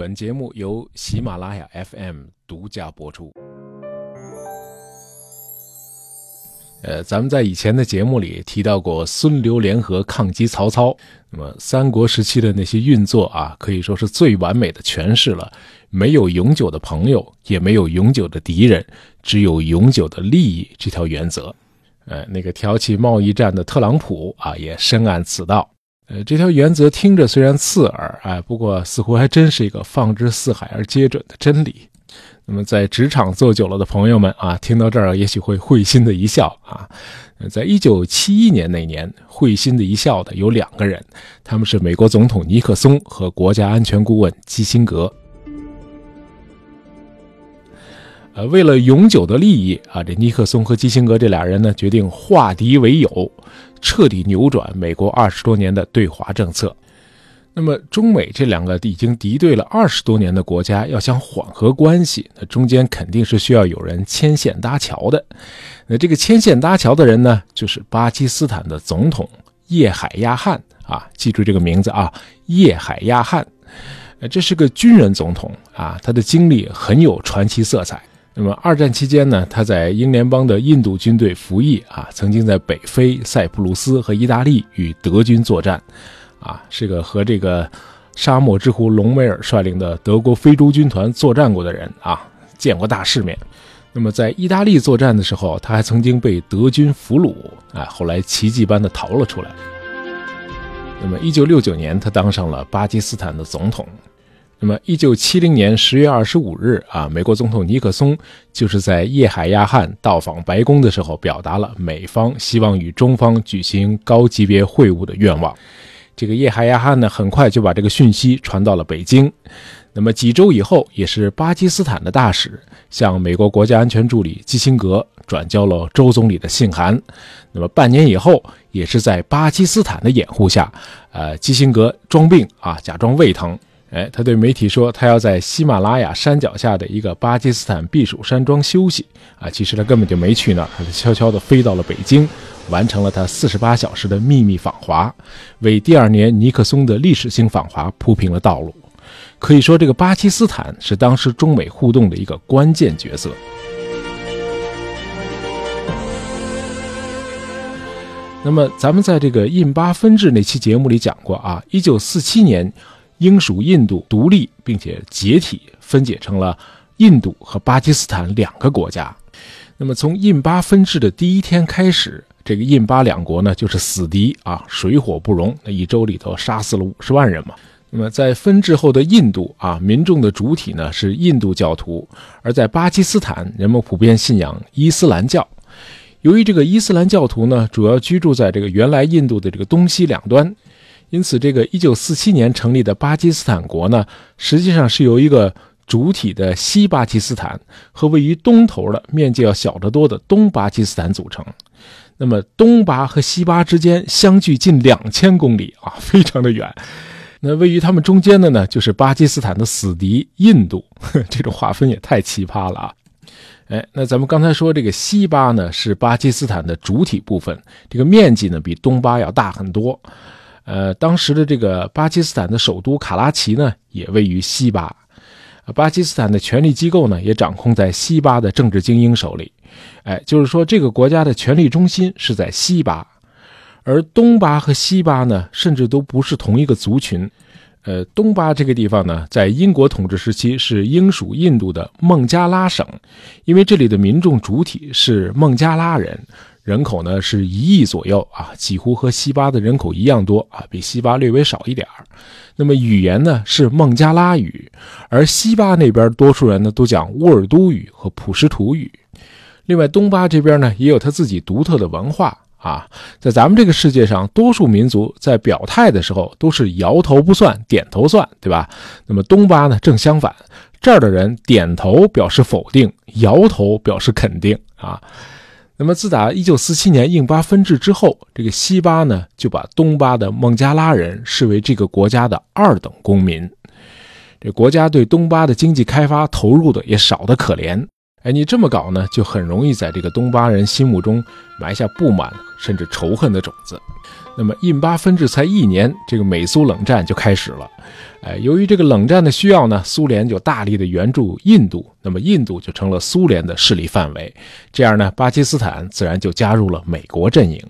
本节目由喜马拉雅 FM 独家播出。呃，咱们在以前的节目里提到过孙刘联合抗击曹操，那么三国时期的那些运作啊，可以说是最完美的诠释了没有永久的朋友，也没有永久的敌人，只有永久的利益这条原则。呃，那个挑起贸易战的特朗普啊，也深谙此道。呃，这条原则听着虽然刺耳，哎，不过似乎还真是一个放之四海而皆准的真理。那么，在职场做久了的朋友们啊，听到这儿也许会会心的一笑啊。在一九七一年那年，会心的一笑的有两个人，他们是美国总统尼克松和国家安全顾问基辛格。为了永久的利益啊，这尼克松和基辛格这俩人呢，决定化敌为友，彻底扭转美国二十多年的对华政策。那么，中美这两个已经敌对了二十多年的国家，要想缓和关系，那中间肯定是需要有人牵线搭桥的。那这个牵线搭桥的人呢，就是巴基斯坦的总统叶海亚汗啊，记住这个名字啊，叶海亚汗。呃，这是个军人总统啊，他的经历很有传奇色彩。那么二战期间呢，他在英联邦的印度军队服役啊，曾经在北非、塞浦路斯和意大利与德军作战，啊，是个和这个沙漠之狐隆美尔率领的德国非洲军团作战过的人啊，见过大世面。那么在意大利作战的时候，他还曾经被德军俘虏，啊，后来奇迹般的逃了出来。那么一九六九年，他当上了巴基斯坦的总统。那么，一九七零年十月二十五日啊，美国总统尼克松就是在叶海亚汗到访白宫的时候，表达了美方希望与中方举行高级别会晤的愿望。这个叶海亚汗呢，很快就把这个讯息传到了北京。那么几周以后，也是巴基斯坦的大使向美国国家安全助理基辛格转交了周总理的信函。那么半年以后，也是在巴基斯坦的掩护下，呃，基辛格装病啊，假装胃疼。哎，他对媒体说，他要在喜马拉雅山脚下的一个巴基斯坦避暑山庄休息啊。其实他根本就没去那儿，他是悄悄地飞到了北京，完成了他四十八小时的秘密访华，为第二年尼克松的历史性访华铺平了道路。可以说，这个巴基斯坦是当时中美互动的一个关键角色。那么，咱们在这个印巴分治那期节目里讲过啊，一九四七年。英属印度独立并且解体，分解成了印度和巴基斯坦两个国家。那么从印巴分治的第一天开始，这个印巴两国呢就是死敌啊，水火不容。那一周里头杀死了五十万人嘛。那么在分治后的印度啊，民众的主体呢是印度教徒，而在巴基斯坦，人们普遍信仰伊斯兰教。由于这个伊斯兰教徒呢，主要居住在这个原来印度的这个东西两端。因此，这个1947年成立的巴基斯坦国呢，实际上是由一个主体的西巴基斯坦和位于东头的、面积要小得多的东巴基斯坦组成。那么，东巴和西巴之间相距近两千公里啊，非常的远。那位于他们中间的呢，就是巴基斯坦的死敌印度。这种划分也太奇葩了啊！哎，那咱们刚才说这个西巴呢，是巴基斯坦的主体部分，这个面积呢比东巴要大很多。呃，当时的这个巴基斯坦的首都卡拉奇呢，也位于西巴。巴基斯坦的权力机构呢，也掌控在西巴的政治精英手里。哎，就是说，这个国家的权力中心是在西巴，而东巴和西巴呢，甚至都不是同一个族群。呃，东巴这个地方呢，在英国统治时期是英属印度的孟加拉省，因为这里的民众主体是孟加拉人。人口呢是一亿左右啊，几乎和西巴的人口一样多啊，比西巴略微少一点。那么语言呢是孟加拉语，而西巴那边多数人呢都讲乌尔都语和普什图语。另外东巴这边呢也有他自己独特的文化啊，在咱们这个世界上，多数民族在表态的时候都是摇头不算，点头算，对吧？那么东巴呢正相反，这儿的人点头表示否定，摇头表示肯定啊。那么，自打1947年印巴分治之后，这个西巴呢就把东巴的孟加拉人视为这个国家的二等公民。这国家对东巴的经济开发投入的也少得可怜。哎，你这么搞呢，就很容易在这个东巴人心目中埋下不满甚至仇恨的种子。那么印巴分治才一年，这个美苏冷战就开始了。哎，由于这个冷战的需要呢，苏联就大力的援助印度，那么印度就成了苏联的势力范围。这样呢，巴基斯坦自然就加入了美国阵营。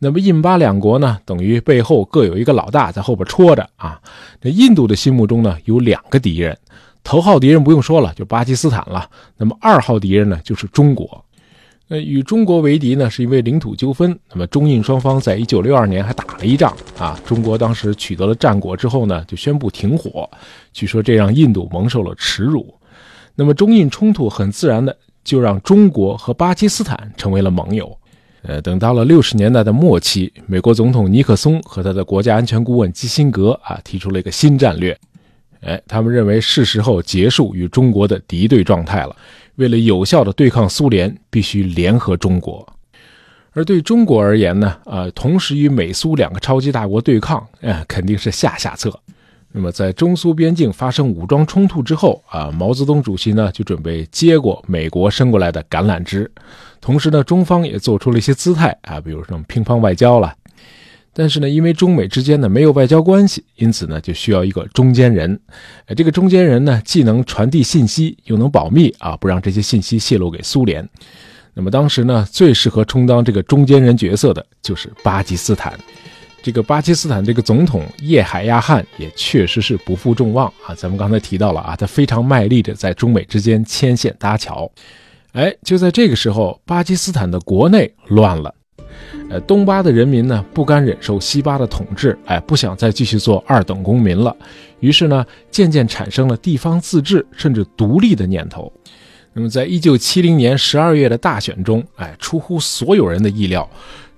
那么印巴两国呢，等于背后各有一个老大在后边戳着啊。那印度的心目中呢，有两个敌人。头号敌人不用说了，就巴基斯坦了。那么二号敌人呢，就是中国。那与中国为敌呢，是因为领土纠纷。那么中印双方在一九六二年还打了一仗啊。中国当时取得了战果之后呢，就宣布停火。据说这让印度蒙受了耻辱。那么中印冲突很自然的就让中国和巴基斯坦成为了盟友。呃，等到了六十年代的末期，美国总统尼克松和他的国家安全顾问基辛格啊，提出了一个新战略。哎，他们认为是时候结束与中国的敌对状态了。为了有效的对抗苏联，必须联合中国。而对中国而言呢，啊，同时与美苏两个超级大国对抗，哎，肯定是下下策。那么，在中苏边境发生武装冲突之后，啊，毛泽东主席呢就准备接过美国伸过来的橄榄枝。同时呢，中方也做出了一些姿态啊，比如说乒乓外交了。但是呢，因为中美之间呢没有外交关系，因此呢就需要一个中间人。呃，这个中间人呢既能传递信息，又能保密啊，不让这些信息泄露给苏联。那么当时呢，最适合充当这个中间人角色的就是巴基斯坦。这个巴基斯坦这个总统叶海亚汗也确实是不负众望啊。咱们刚才提到了啊，他非常卖力的在中美之间牵线搭桥。哎，就在这个时候，巴基斯坦的国内乱了。呃，东巴的人民呢不甘忍受西巴的统治，哎，不想再继续做二等公民了，于是呢，渐渐产生了地方自治甚至独立的念头。那么，在一九七零年十二月的大选中，哎，出乎所有人的意料，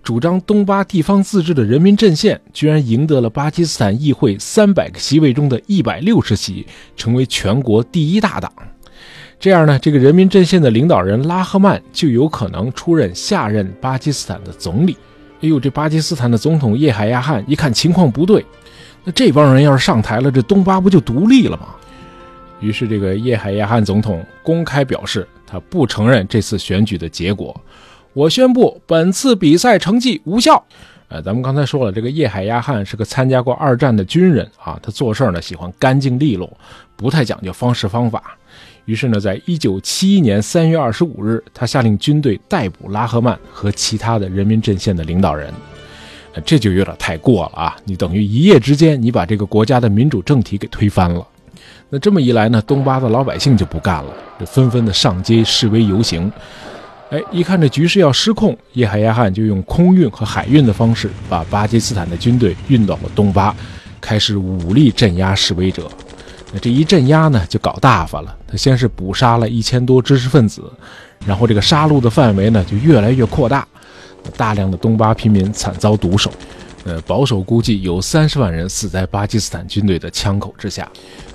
主张东巴地方自治的人民阵线居然赢得了巴基斯坦议会三百个席位中的一百六十席，成为全国第一大党。这样呢，这个人民阵线的领导人拉赫曼就有可能出任下任巴基斯坦的总理。哎呦，这巴基斯坦的总统叶海亚汗一看情况不对，那这帮人要是上台了，这东巴不就独立了吗？于是，这个叶海亚汗总统公开表示，他不承认这次选举的结果。我宣布本次比赛成绩无效。呃，咱们刚才说了，这个叶海亚汗是个参加过二战的军人啊，他做事呢喜欢干净利落，不太讲究方式方法。于是呢，在一九七一年三月二十五日，他下令军队逮捕拉赫曼和其他的人民阵线的领导人。这就有点太过了啊！你等于一夜之间，你把这个国家的民主政体给推翻了。那这么一来呢，东巴的老百姓就不干了，就纷纷的上街示威游行。哎，一看这局势要失控，叶海亚汗就用空运和海运的方式，把巴基斯坦的军队运到了东巴，开始武力镇压示威者。那这一镇压呢，就搞大发了。他先是捕杀了一千多知识分子，然后这个杀戮的范围呢就越来越扩大，大量的东巴平民惨遭毒手。呃，保守估计有三十万人死在巴基斯坦军队的枪口之下。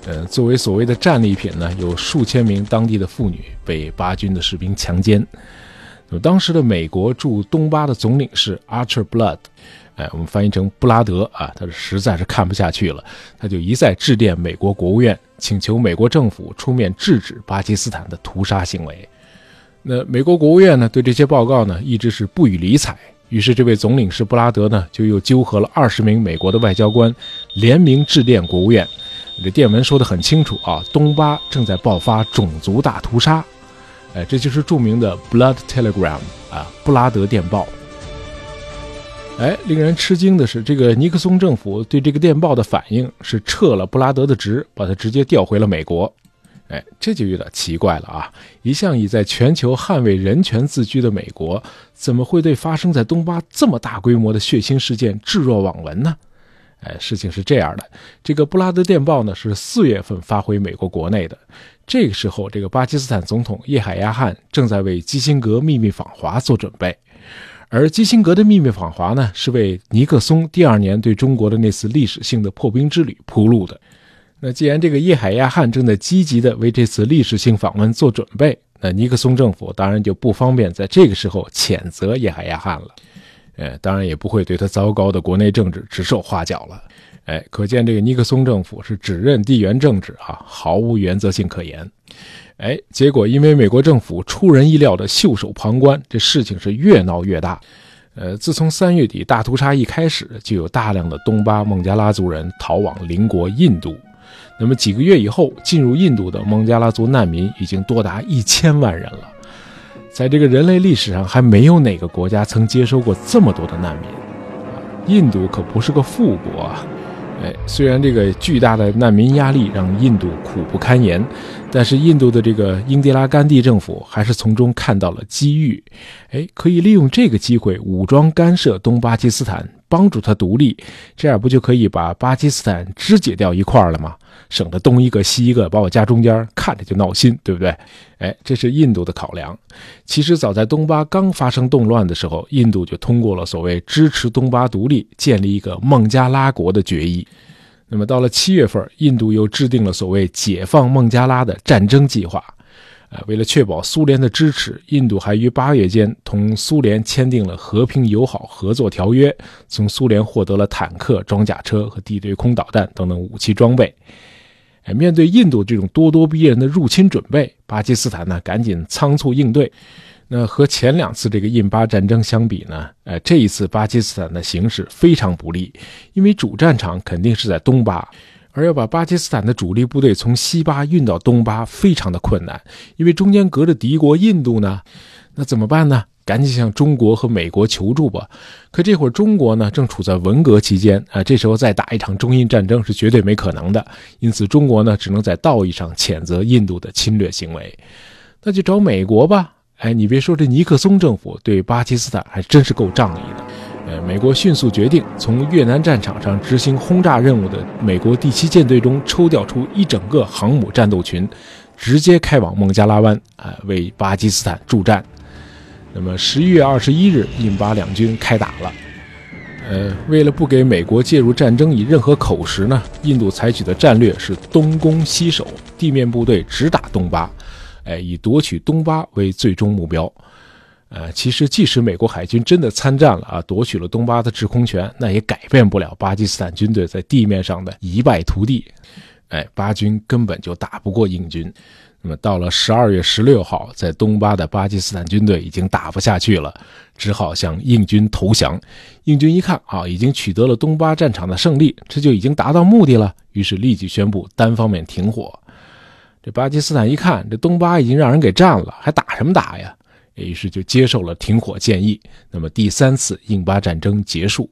呃，作为所谓的战利品呢，有数千名当地的妇女被巴军的士兵强奸。那么当时的美国驻东巴的总领事 Archer Blood。哎，我们翻译成布拉德啊，他是实在是看不下去了，他就一再致电美国国务院，请求美国政府出面制止巴基斯坦的屠杀行为。那美国国务院呢，对这些报告呢，一直是不予理睬。于是，这位总领事布拉德呢，就又纠合了二十名美国的外交官，联名致电国务院。这电文说的很清楚啊，东巴正在爆发种族大屠杀。哎，这就是著名的 Blood Telegram 啊，布拉德电报。哎，令人吃惊的是，这个尼克松政府对这个电报的反应是撤了布拉德的职，把他直接调回了美国。哎，这就有点奇怪了啊！一向以在全球捍卫人权自居的美国，怎么会对发生在东巴这么大规模的血腥事件置若罔闻呢？哎，事情是这样的，这个布拉德电报呢是四月份发回美国国内的，这个时候，这个巴基斯坦总统叶海亚汗正在为基辛格秘密访华做准备。而基辛格的秘密访华呢，是为尼克松第二年对中国的那次历史性的破冰之旅铺路的。那既然这个叶海亚汉正在积极的为这次历史性访问做准备，那尼克松政府当然就不方便在这个时候谴责叶海亚汉了。呃，当然也不会对他糟糕的国内政治指手画脚了。哎，可见这个尼克松政府是只认地缘政治啊，毫无原则性可言。哎，结果因为美国政府出人意料的袖手旁观，这事情是越闹越大。呃，自从三月底大屠杀一开始，就有大量的东巴孟加拉族人逃往邻国印度。那么几个月以后，进入印度的孟加拉族难民已经多达一千万人了。在这个人类历史上，还没有哪个国家曾接收过这么多的难民。印度可不是个富国啊。哎，虽然这个巨大的难民压力让印度苦不堪言，但是印度的这个英迪拉甘地政府还是从中看到了机遇，哎，可以利用这个机会武装干涉东巴基斯坦，帮助他独立，这样不就可以把巴基斯坦肢解掉一块了吗？省得东一个西一个把我夹中间，看着就闹心，对不对？哎，这是印度的考量。其实早在东巴刚发生动乱的时候，印度就通过了所谓支持东巴独立、建立一个孟加拉国的决议。那么到了七月份，印度又制定了所谓解放孟加拉的战争计划。为了确保苏联的支持，印度还于八月间同苏联签订了和平友好合作条约，从苏联获得了坦克、装甲车和地对空导弹等等武器装备。哎，面对印度这种咄咄逼人的入侵准备，巴基斯坦呢赶紧仓促应对。那和前两次这个印巴战争相比呢，呃，这一次巴基斯坦的形势非常不利，因为主战场肯定是在东巴，而要把巴基斯坦的主力部队从西巴运到东巴非常的困难，因为中间隔着敌国印度呢。那怎么办呢？赶紧向中国和美国求助吧！可这会儿中国呢，正处在文革期间啊，这时候再打一场中印战争是绝对没可能的。因此，中国呢，只能在道义上谴责印度的侵略行为。那就找美国吧！哎，你别说，这尼克松政府对巴基斯坦还真是够仗义的。美国迅速决定从越南战场上执行轰炸任务的美国第七舰队中抽调出一整个航母战斗群，直接开往孟加拉湾啊，为巴基斯坦助战。那么十一月二十一日，印巴两军开打了。呃，为了不给美国介入战争以任何口实呢，印度采取的战略是东攻西守，地面部队直打东巴，哎，以夺取东巴为最终目标。呃，其实即使美国海军真的参战了啊，夺取了东巴的制空权，那也改变不了巴基斯坦军队在地面上的一败涂地。哎，巴军根本就打不过印军。那么到了十二月十六号，在东巴的巴基斯坦军队已经打不下去了，只好向印军投降。印军一看啊，已经取得了东巴战场的胜利，这就已经达到目的了，于是立即宣布单方面停火。这巴基斯坦一看，这东巴已经让人给占了，还打什么打呀？于是就接受了停火建议。那么第三次印巴战争结束，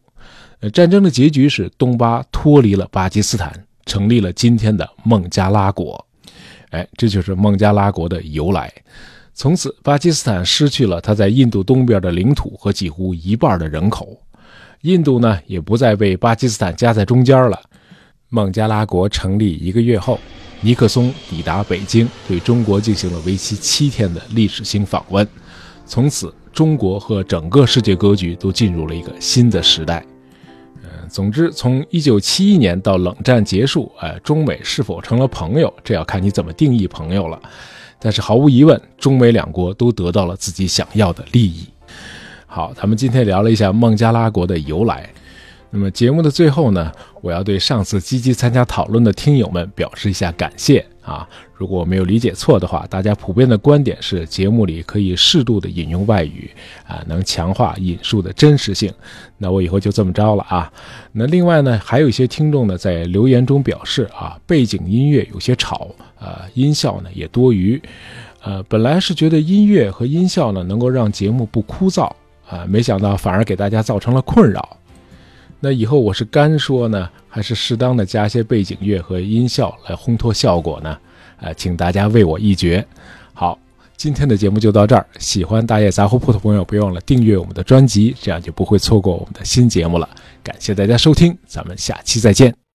呃，战争的结局是东巴脱离了巴基斯坦，成立了今天的孟加拉国。哎，这就是孟加拉国的由来。从此，巴基斯坦失去了它在印度东边的领土和几乎一半的人口。印度呢，也不再被巴基斯坦夹在中间了。孟加拉国成立一个月后，尼克松抵达北京，对中国进行了为期七天的历史性访问。从此，中国和整个世界格局都进入了一个新的时代。嗯总之，从一九七一年到冷战结束，哎，中美是否成了朋友，这要看你怎么定义朋友了。但是毫无疑问，中美两国都得到了自己想要的利益。好，咱们今天聊了一下孟加拉国的由来。那么节目的最后呢，我要对上次积极参加讨论的听友们表示一下感谢。啊，如果我没有理解错的话，大家普遍的观点是节目里可以适度的引用外语，啊，能强化引述的真实性。那我以后就这么着了啊。那另外呢，还有一些听众呢在留言中表示啊，背景音乐有些吵，啊，音效呢也多余。呃，本来是觉得音乐和音效呢能够让节目不枯燥，啊，没想到反而给大家造成了困扰。那以后我是干说呢，还是适当的加些背景乐和音效来烘托效果呢？呃，请大家为我一决。好，今天的节目就到这儿。喜欢大爷杂货铺的朋友，别忘了订阅我们的专辑，这样就不会错过我们的新节目了。感谢大家收听，咱们下期再见。